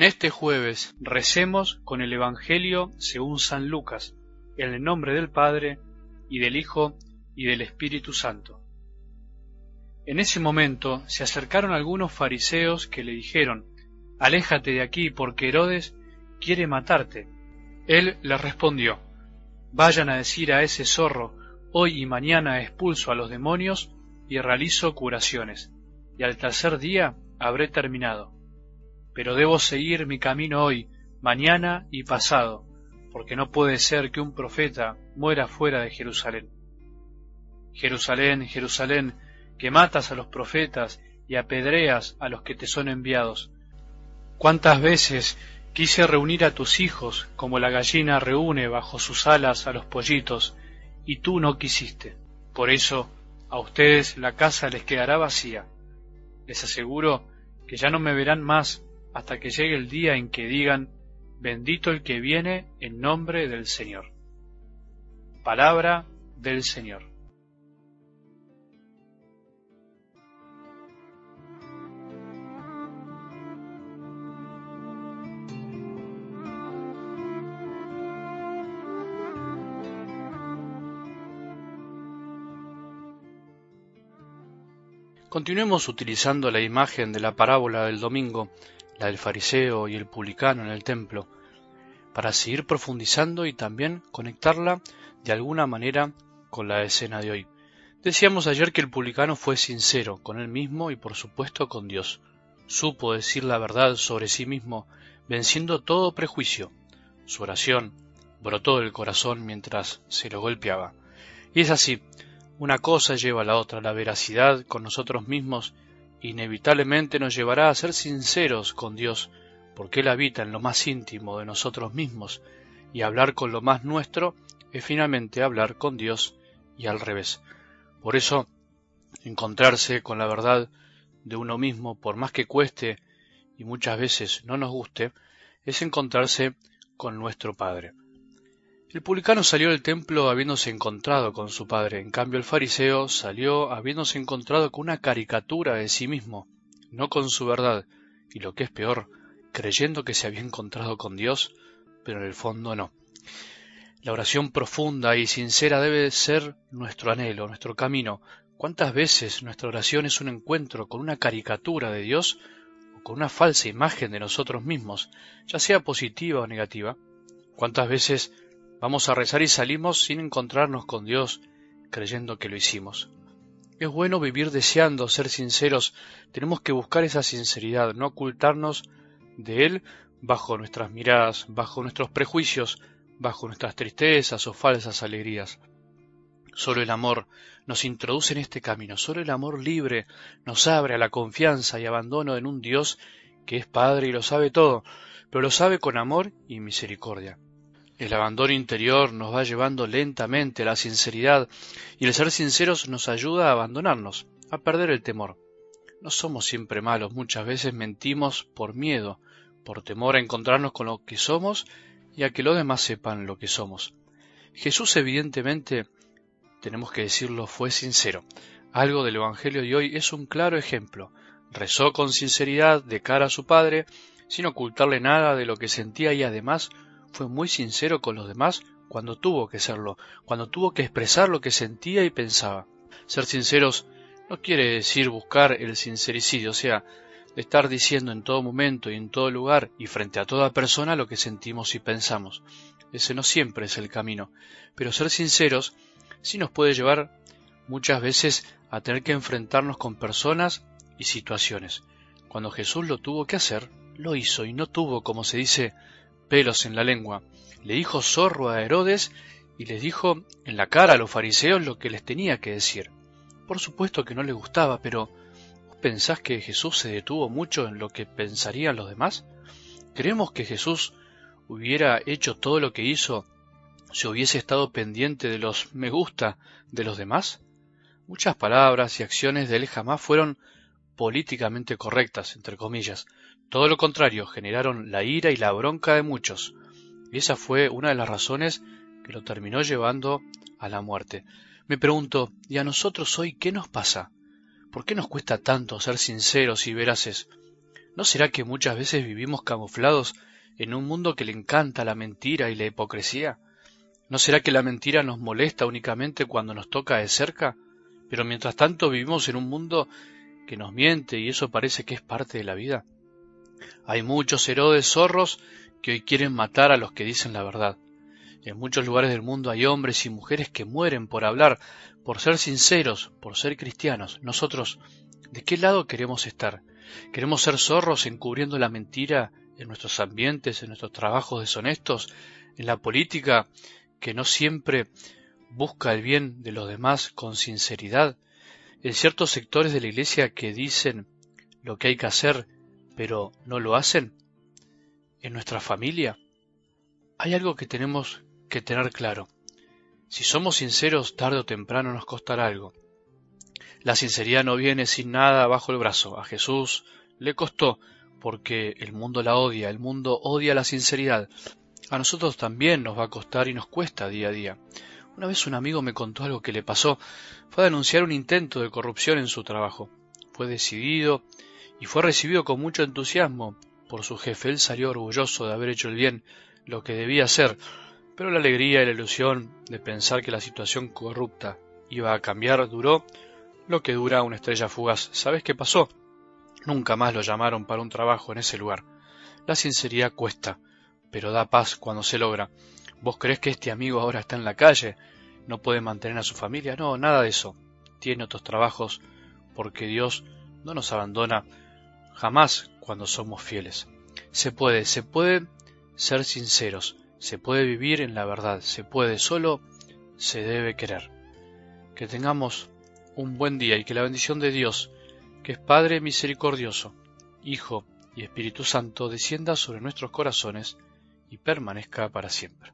En este jueves recemos con el Evangelio según San Lucas, en el nombre del Padre, y del Hijo, y del Espíritu Santo. En ese momento se acercaron algunos fariseos que le dijeron, Aléjate de aquí, porque Herodes quiere matarte. Él les respondió, Vayan a decir a ese zorro, hoy y mañana expulso a los demonios y realizo curaciones, y al tercer día habré terminado. Pero debo seguir mi camino hoy, mañana y pasado, porque no puede ser que un profeta muera fuera de Jerusalén. Jerusalén, Jerusalén, que matas a los profetas y apedreas a los que te son enviados. ¿Cuántas veces quise reunir a tus hijos como la gallina reúne bajo sus alas a los pollitos, y tú no quisiste? Por eso a ustedes la casa les quedará vacía. Les aseguro que ya no me verán más hasta que llegue el día en que digan, bendito el que viene en nombre del Señor. Palabra del Señor. Continuemos utilizando la imagen de la parábola del domingo, la del fariseo y el publicano en el templo, para seguir profundizando y también conectarla de alguna manera con la escena de hoy. Decíamos ayer que el publicano fue sincero con él mismo y por supuesto con Dios. Supo decir la verdad sobre sí mismo, venciendo todo prejuicio. Su oración brotó del corazón mientras se lo golpeaba. Y es así, una cosa lleva a la otra, la veracidad con nosotros mismos inevitablemente nos llevará a ser sinceros con Dios, porque Él habita en lo más íntimo de nosotros mismos, y hablar con lo más nuestro es finalmente hablar con Dios y al revés. Por eso, encontrarse con la verdad de uno mismo, por más que cueste y muchas veces no nos guste, es encontrarse con nuestro Padre. El publicano salió del templo habiéndose encontrado con su padre, en cambio el fariseo salió habiéndose encontrado con una caricatura de sí mismo, no con su verdad, y lo que es peor, creyendo que se había encontrado con Dios, pero en el fondo no. La oración profunda y sincera debe ser nuestro anhelo, nuestro camino. ¿Cuántas veces nuestra oración es un encuentro con una caricatura de Dios o con una falsa imagen de nosotros mismos, ya sea positiva o negativa? ¿Cuántas veces Vamos a rezar y salimos sin encontrarnos con Dios, creyendo que lo hicimos. Es bueno vivir deseando ser sinceros, tenemos que buscar esa sinceridad, no ocultarnos de Él bajo nuestras miradas, bajo nuestros prejuicios, bajo nuestras tristezas o falsas alegrías. Solo el amor nos introduce en este camino, solo el amor libre nos abre a la confianza y abandono en un Dios que es Padre y lo sabe todo, pero lo sabe con amor y misericordia. El abandono interior nos va llevando lentamente a la sinceridad y el ser sinceros nos ayuda a abandonarnos, a perder el temor. No somos siempre malos, muchas veces mentimos por miedo, por temor a encontrarnos con lo que somos y a que los demás sepan lo que somos. Jesús evidentemente, tenemos que decirlo, fue sincero. Algo del Evangelio de hoy es un claro ejemplo. Rezó con sinceridad de cara a su Padre, sin ocultarle nada de lo que sentía y además fue muy sincero con los demás cuando tuvo que serlo, cuando tuvo que expresar lo que sentía y pensaba. Ser sinceros no quiere decir buscar el sincericidio, o sea, estar diciendo en todo momento y en todo lugar y frente a toda persona lo que sentimos y pensamos. Ese no siempre es el camino, pero ser sinceros sí nos puede llevar muchas veces a tener que enfrentarnos con personas y situaciones. Cuando Jesús lo tuvo que hacer, lo hizo y no tuvo, como se dice, pelos en la lengua. Le dijo zorro a Herodes y les dijo en la cara a los fariseos lo que les tenía que decir. Por supuesto que no le gustaba, pero ¿vos pensás que Jesús se detuvo mucho en lo que pensarían los demás? ¿Creemos que Jesús hubiera hecho todo lo que hizo si hubiese estado pendiente de los me gusta de los demás? Muchas palabras y acciones de él jamás fueron políticamente correctas, entre comillas. Todo lo contrario, generaron la ira y la bronca de muchos, y esa fue una de las razones que lo terminó llevando a la muerte. Me pregunto, ¿y a nosotros hoy qué nos pasa? ¿Por qué nos cuesta tanto ser sinceros y veraces? ¿No será que muchas veces vivimos camuflados en un mundo que le encanta la mentira y la hipocresía? ¿No será que la mentira nos molesta únicamente cuando nos toca de cerca? Pero mientras tanto vivimos en un mundo que nos miente y eso parece que es parte de la vida. Hay muchos Herodes zorros que hoy quieren matar a los que dicen la verdad. En muchos lugares del mundo hay hombres y mujeres que mueren por hablar, por ser sinceros, por ser cristianos. Nosotros, ¿de qué lado queremos estar? ¿Queremos ser zorros encubriendo la mentira en nuestros ambientes, en nuestros trabajos deshonestos, en la política que no siempre busca el bien de los demás con sinceridad, en ciertos sectores de la Iglesia que dicen lo que hay que hacer pero no lo hacen, en nuestra familia, hay algo que tenemos que tener claro. Si somos sinceros, tarde o temprano nos costará algo. La sinceridad no viene sin nada bajo el brazo. A Jesús le costó porque el mundo la odia, el mundo odia la sinceridad. A nosotros también nos va a costar y nos cuesta día a día. Una vez un amigo me contó algo que le pasó. Fue a denunciar un intento de corrupción en su trabajo. Fue decidido y fue recibido con mucho entusiasmo por su jefe. Él salió orgulloso de haber hecho el bien, lo que debía hacer, pero la alegría y la ilusión de pensar que la situación corrupta iba a cambiar duró lo que dura una estrella fugaz. ¿Sabes qué pasó? Nunca más lo llamaron para un trabajo en ese lugar. La sinceridad cuesta, pero da paz cuando se logra. ¿Vos crees que este amigo ahora está en la calle? ¿No puede mantener a su familia? No, nada de eso. Tiene otros trabajos porque Dios no nos abandona jamás cuando somos fieles. Se puede, se puede ser sinceros, se puede vivir en la verdad, se puede, solo se debe querer. Que tengamos un buen día y que la bendición de Dios, que es Padre misericordioso, Hijo y Espíritu Santo, descienda sobre nuestros corazones y permanezca para siempre.